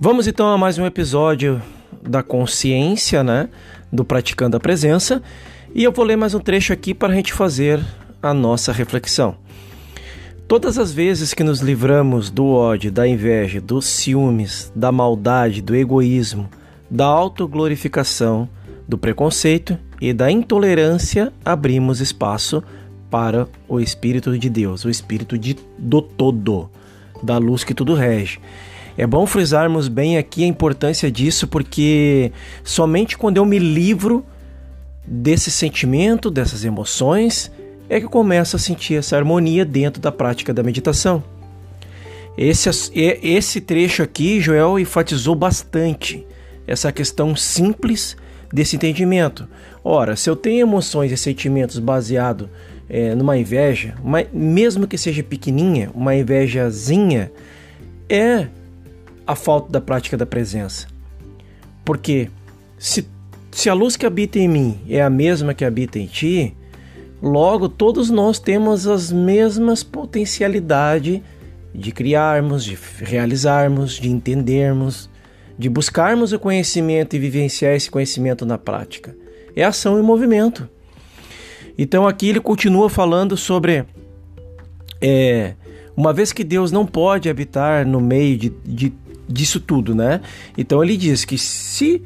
Vamos então a mais um episódio da consciência, né? Do Praticando a Presença. E eu vou ler mais um trecho aqui para a gente fazer a nossa reflexão. Todas as vezes que nos livramos do ódio, da inveja, dos ciúmes, da maldade, do egoísmo, da autoglorificação, do preconceito e da intolerância, abrimos espaço para o Espírito de Deus, o Espírito de, do todo, da luz que tudo rege. É bom frisarmos bem aqui a importância disso, porque somente quando eu me livro desse sentimento, dessas emoções, é que eu começo a sentir essa harmonia dentro da prática da meditação. Esse, esse trecho aqui, Joel enfatizou bastante essa questão simples desse entendimento. Ora, se eu tenho emoções e sentimentos baseados é, numa inveja, uma, mesmo que seja pequenininha, uma invejazinha, é a falta da prática da presença. Porque se, se a luz que habita em mim é a mesma que habita em ti, logo todos nós temos as mesmas potencialidades de criarmos, de realizarmos, de entendermos, de buscarmos o conhecimento e vivenciar esse conhecimento na prática. É ação e movimento. Então aqui ele continua falando sobre é, uma vez que Deus não pode habitar no meio de, de, disso tudo, né? Então ele diz que se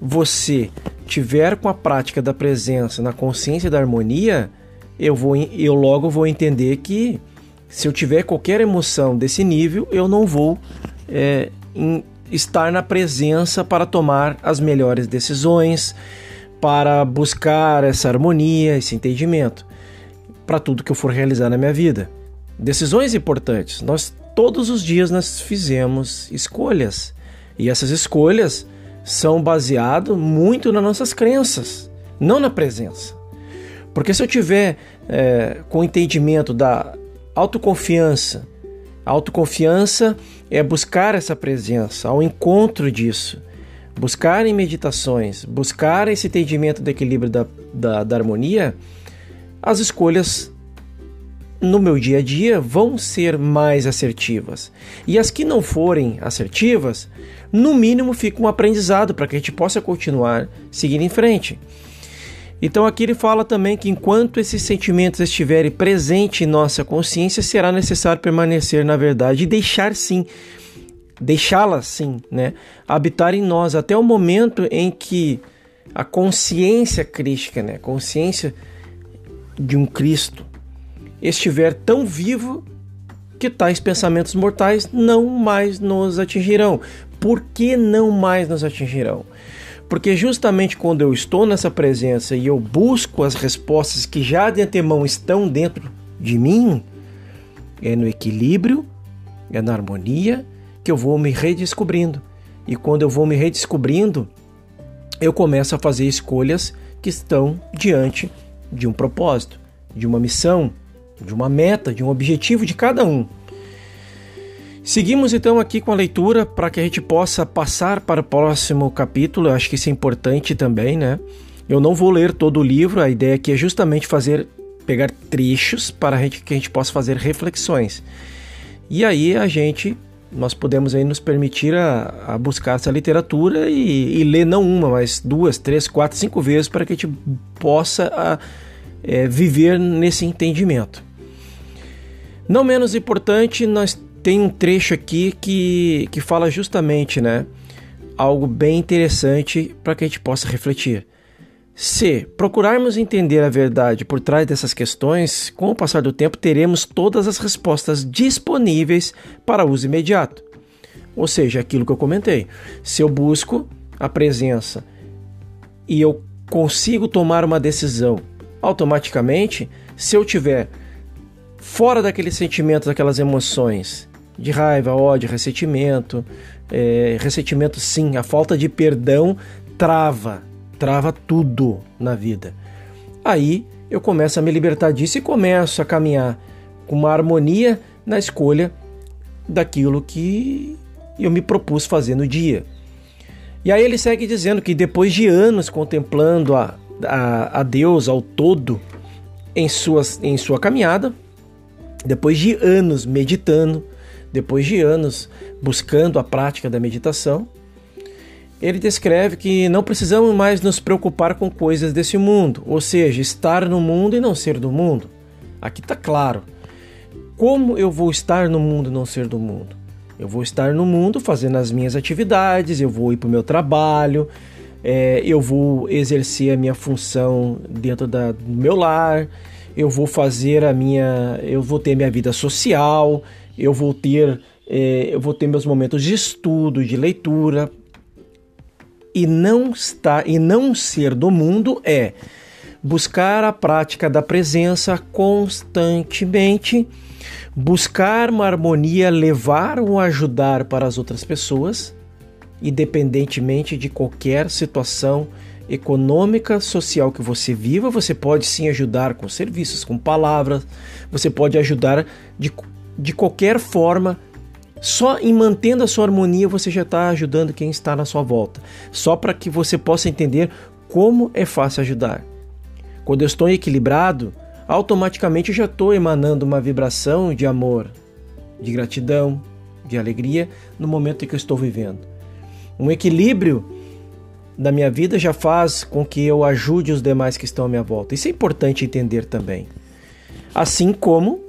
você tiver com a prática da presença na consciência da harmonia, eu vou eu logo vou entender que se eu tiver qualquer emoção desse nível, eu não vou é, em, estar na presença para tomar as melhores decisões, para buscar essa harmonia, esse entendimento para tudo que eu for realizar na minha vida. Decisões importantes. Nós todos os dias nós fizemos escolhas e essas escolhas são baseadas muito nas nossas crenças, não na presença. Porque se eu tiver é, com o entendimento da autoconfiança, autoconfiança é buscar essa presença, ao encontro disso, buscar em meditações, buscar esse entendimento do equilíbrio da, da, da harmonia, as escolhas no meu dia a dia vão ser mais assertivas. E as que não forem assertivas, no mínimo fica um aprendizado para que a gente possa continuar seguindo em frente. Então aqui ele fala também que enquanto esses sentimentos estiverem presentes em nossa consciência, será necessário permanecer na verdade e deixar sim, deixá-la sim, né, habitar em nós até o momento em que a consciência crística, né, consciência de um Cristo estiver tão vivo que tais pensamentos mortais não mais nos atingirão. Por que não mais nos atingirão? Porque justamente quando eu estou nessa presença e eu busco as respostas que já de antemão estão dentro de mim, é no equilíbrio, é na harmonia que eu vou me redescobrindo. E quando eu vou me redescobrindo, eu começo a fazer escolhas que estão diante de um propósito, de uma missão, de uma meta, de um objetivo de cada um. Seguimos então aqui com a leitura para que a gente possa passar para o próximo capítulo. Eu acho que isso é importante também, né? Eu não vou ler todo o livro, a ideia aqui é justamente fazer pegar trechos para a gente, que a gente possa fazer reflexões. E aí a gente nós podemos aí nos permitir a, a buscar essa literatura e, e, ler não uma, mas duas, três, quatro, cinco vezes para que a gente possa a, é, viver nesse entendimento. Não menos importante, nós tem um trecho aqui que, que fala justamente, né? Algo bem interessante para que a gente possa refletir. Se procurarmos entender a verdade por trás dessas questões, com o passar do tempo teremos todas as respostas disponíveis para uso imediato. Ou seja, aquilo que eu comentei. Se eu busco a presença e eu consigo tomar uma decisão automaticamente, se eu tiver fora daqueles sentimentos, daquelas emoções de raiva, ódio, ressentimento. É, ressentimento, sim, a falta de perdão trava, trava tudo na vida. Aí eu começo a me libertar disso e começo a caminhar com uma harmonia na escolha daquilo que eu me propus fazer no dia. E aí ele segue dizendo que depois de anos contemplando a, a, a Deus ao todo em, suas, em sua caminhada, depois de anos meditando, depois de anos buscando a prática da meditação, ele descreve que não precisamos mais nos preocupar com coisas desse mundo, ou seja, estar no mundo e não ser do mundo. Aqui está claro. Como eu vou estar no mundo e não ser do mundo? Eu vou estar no mundo fazendo as minhas atividades, eu vou ir para o meu trabalho, é, eu vou exercer a minha função dentro do meu lar, eu vou fazer a minha, eu vou ter minha vida social, eu vou ter, é, eu vou ter meus momentos de estudo, de leitura, e não estar e não ser do mundo é buscar a prática da presença constantemente, buscar uma harmonia, levar ou ajudar para as outras pessoas, independentemente de qualquer situação econômica, social que você viva, você pode sim ajudar com serviços, com palavras, você pode ajudar de, de qualquer forma só em mantendo a sua harmonia você já está ajudando quem está na sua volta. Só para que você possa entender como é fácil ajudar. Quando eu estou equilibrado, automaticamente eu já estou emanando uma vibração de amor, de gratidão, de alegria no momento em que eu estou vivendo. Um equilíbrio da minha vida já faz com que eu ajude os demais que estão à minha volta. Isso é importante entender também. Assim como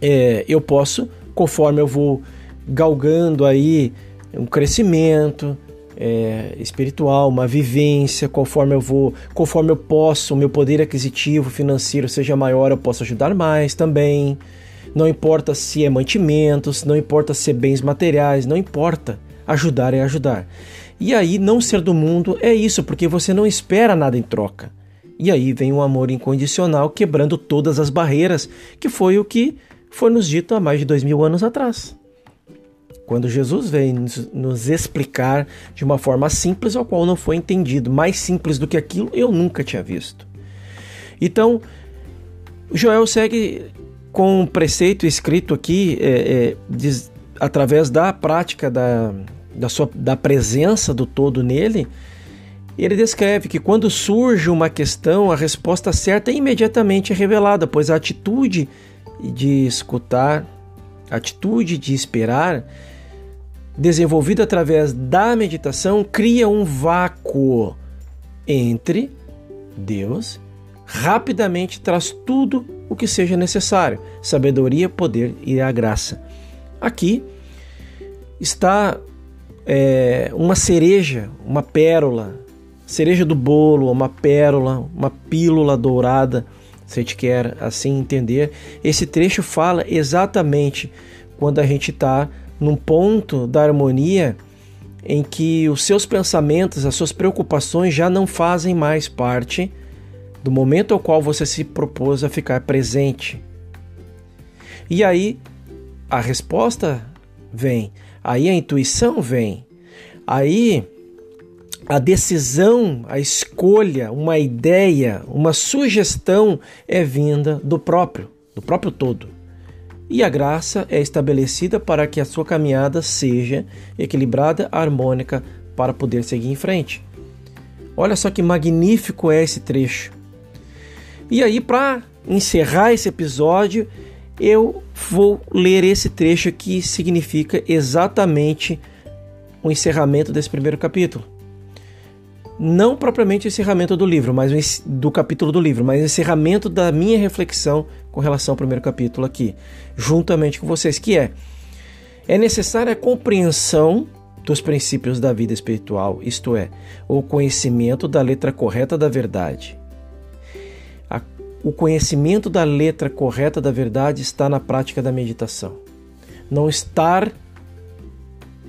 é, eu posso conforme eu vou galgando aí um crescimento é, espiritual, uma vivência, conforme eu vou, conforme eu posso, o meu poder aquisitivo financeiro seja maior, eu posso ajudar mais também. Não importa se é mantimentos, não importa se é bens materiais, não importa. Ajudar é ajudar. E aí, não ser do mundo é isso, porque você não espera nada em troca. E aí vem o amor incondicional quebrando todas as barreiras, que foi o que foi nos dito há mais de dois mil anos atrás. Quando Jesus veio nos explicar de uma forma simples, ao qual não foi entendido, mais simples do que aquilo, eu nunca tinha visto. Então, Joel segue com um preceito escrito aqui, é, é, diz, através da prática da, da, sua, da presença do todo nele, ele descreve que quando surge uma questão, a resposta certa é imediatamente revelada, pois a atitude de escutar, atitude de esperar, desenvolvida através da meditação, cria um vácuo entre Deus, rapidamente traz tudo o que seja necessário: sabedoria, poder e a graça. Aqui está é, uma cereja, uma pérola, cereja do bolo, uma pérola, uma pílula dourada se a gente quer assim entender, esse trecho fala exatamente quando a gente está num ponto da harmonia em que os seus pensamentos, as suas preocupações já não fazem mais parte do momento ao qual você se propôs a ficar presente. E aí a resposta vem, aí a intuição vem, aí a decisão, a escolha, uma ideia, uma sugestão é vinda do próprio, do próprio todo. E a graça é estabelecida para que a sua caminhada seja equilibrada, harmônica, para poder seguir em frente. Olha só que magnífico é esse trecho. E aí, para encerrar esse episódio, eu vou ler esse trecho que significa exatamente o encerramento desse primeiro capítulo não propriamente o encerramento do livro, mas do capítulo do livro, mas o encerramento da minha reflexão com relação ao primeiro capítulo aqui, juntamente com vocês, que é é necessária a compreensão dos princípios da vida espiritual, isto é, o conhecimento da letra correta da verdade. O conhecimento da letra correta da verdade está na prática da meditação. Não estar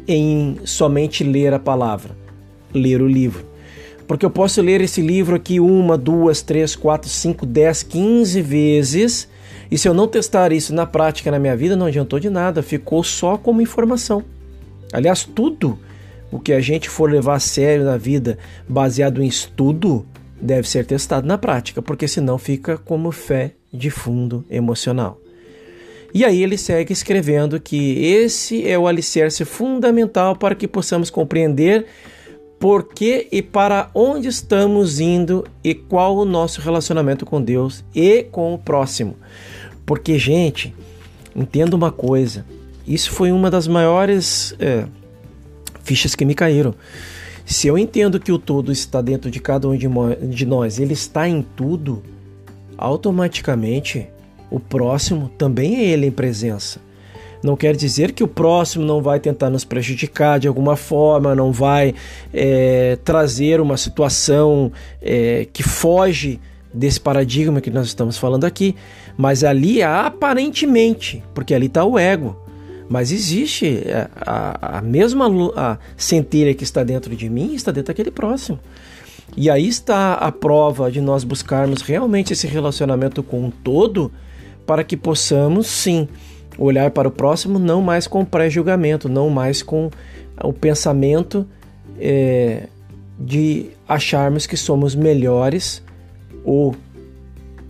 em somente ler a palavra, ler o livro porque eu posso ler esse livro aqui uma, duas, três, quatro, cinco, dez, quinze vezes, e se eu não testar isso na prática na minha vida, não adiantou de nada, ficou só como informação. Aliás, tudo o que a gente for levar a sério na vida baseado em estudo deve ser testado na prática, porque senão fica como fé de fundo emocional. E aí ele segue escrevendo que esse é o alicerce fundamental para que possamos compreender por que e para onde estamos indo e qual o nosso relacionamento com Deus e com o próximo. Porque, gente, entenda uma coisa: isso foi uma das maiores é, fichas que me caíram. Se eu entendo que o todo está dentro de cada um de nós, ele está em tudo, automaticamente o próximo também é ele em presença. Não quer dizer que o próximo não vai tentar nos prejudicar de alguma forma, não vai é, trazer uma situação é, que foge desse paradigma que nós estamos falando aqui, mas ali aparentemente, porque ali está o ego, mas existe é, a, a mesma a centelha que está dentro de mim está dentro daquele próximo. E aí está a prova de nós buscarmos realmente esse relacionamento com o todo para que possamos sim olhar para o próximo não mais com pré-julgamento, não mais com o pensamento é, de acharmos que somos melhores ou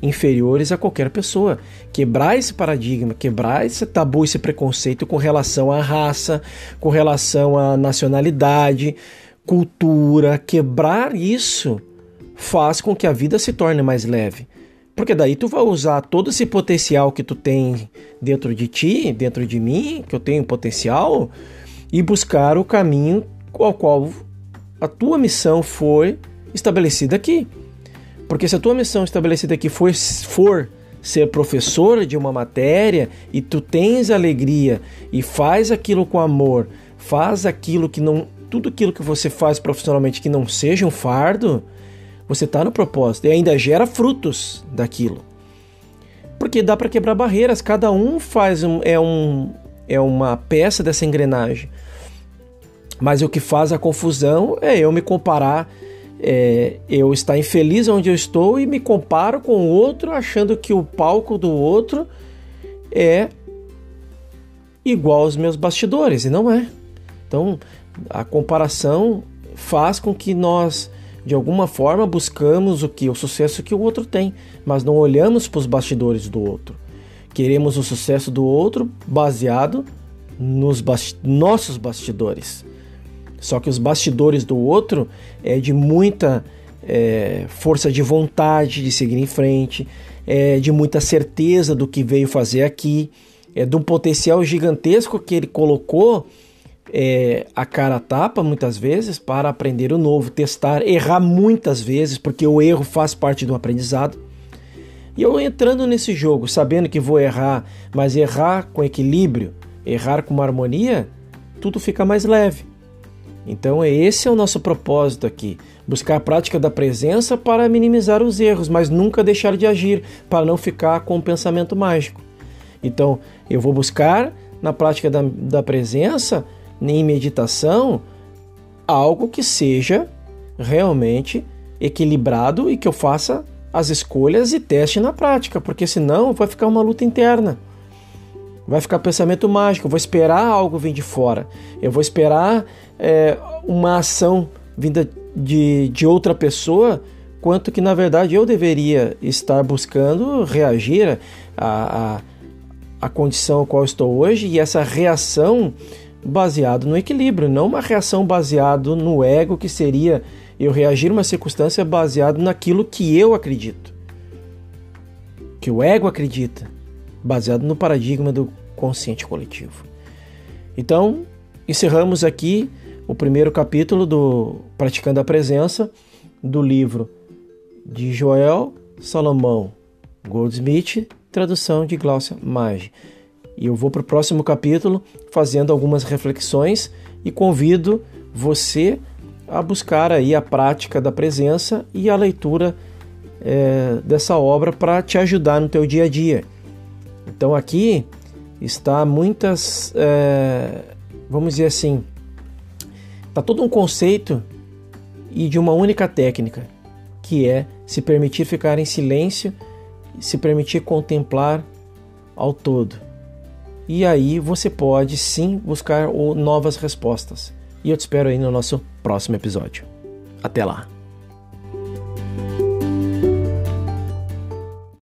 inferiores a qualquer pessoa. Quebrar esse paradigma, quebrar esse tabu, esse preconceito com relação à raça, com relação à nacionalidade, cultura, quebrar isso faz com que a vida se torne mais leve. Porque daí tu vai usar todo esse potencial que tu tem dentro de ti, dentro de mim, que eu tenho potencial, e buscar o caminho ao qual a tua missão foi estabelecida aqui. Porque se a tua missão estabelecida aqui for, for ser professor de uma matéria e tu tens alegria e faz aquilo com amor, faz aquilo que não. Tudo aquilo que você faz profissionalmente que não seja um fardo, você está no propósito e ainda gera frutos daquilo. Porque dá para quebrar barreiras, cada um faz um, é, um, é uma peça dessa engrenagem. Mas o que faz a confusão é eu me comparar é, eu estar infeliz onde eu estou e me comparo com o outro, achando que o palco do outro é igual aos meus bastidores, e não é. Então, a comparação faz com que nós, de alguma forma, buscamos o que o sucesso que o outro tem, mas não olhamos para os bastidores do outro. Queremos o sucesso do outro baseado nos bast nossos bastidores. Só que os bastidores do outro é de muita é, força de vontade de seguir em frente, é, de muita certeza do que veio fazer aqui, é de um potencial gigantesco que ele colocou é, a cara tapa muitas vezes para aprender o novo, testar, errar muitas vezes, porque o erro faz parte do aprendizado. E eu entrando nesse jogo, sabendo que vou errar, mas errar com equilíbrio, errar com uma harmonia, tudo fica mais leve. Então, esse é o nosso propósito aqui: buscar a prática da presença para minimizar os erros, mas nunca deixar de agir, para não ficar com um pensamento mágico. Então, eu vou buscar na prática da, da presença, em meditação, algo que seja realmente equilibrado e que eu faça as escolhas e teste na prática, porque senão vai ficar uma luta interna. Vai ficar pensamento mágico, eu vou esperar algo vir de fora. Eu vou esperar é, uma ação vinda de, de outra pessoa, quanto que na verdade eu deveria estar buscando reagir à, à, à condição a qual estou hoje e essa reação baseado no equilíbrio, não uma reação baseado no ego que seria eu reagir uma circunstância baseado naquilo que eu acredito. Que o ego acredita baseado no paradigma do consciente coletivo. Então, encerramos aqui o primeiro capítulo do Praticando a Presença do livro de Joel Salomão Goldsmith, tradução de Glaucia Maggi. E eu vou para o próximo capítulo fazendo algumas reflexões e convido você a buscar aí a prática da presença e a leitura é, dessa obra para te ajudar no teu dia a dia. Então aqui está muitas, é, vamos dizer assim, está todo um conceito e de uma única técnica, que é se permitir ficar em silêncio, se permitir contemplar ao todo. E aí você pode sim buscar novas respostas. E eu te espero aí no nosso próximo episódio. Até lá!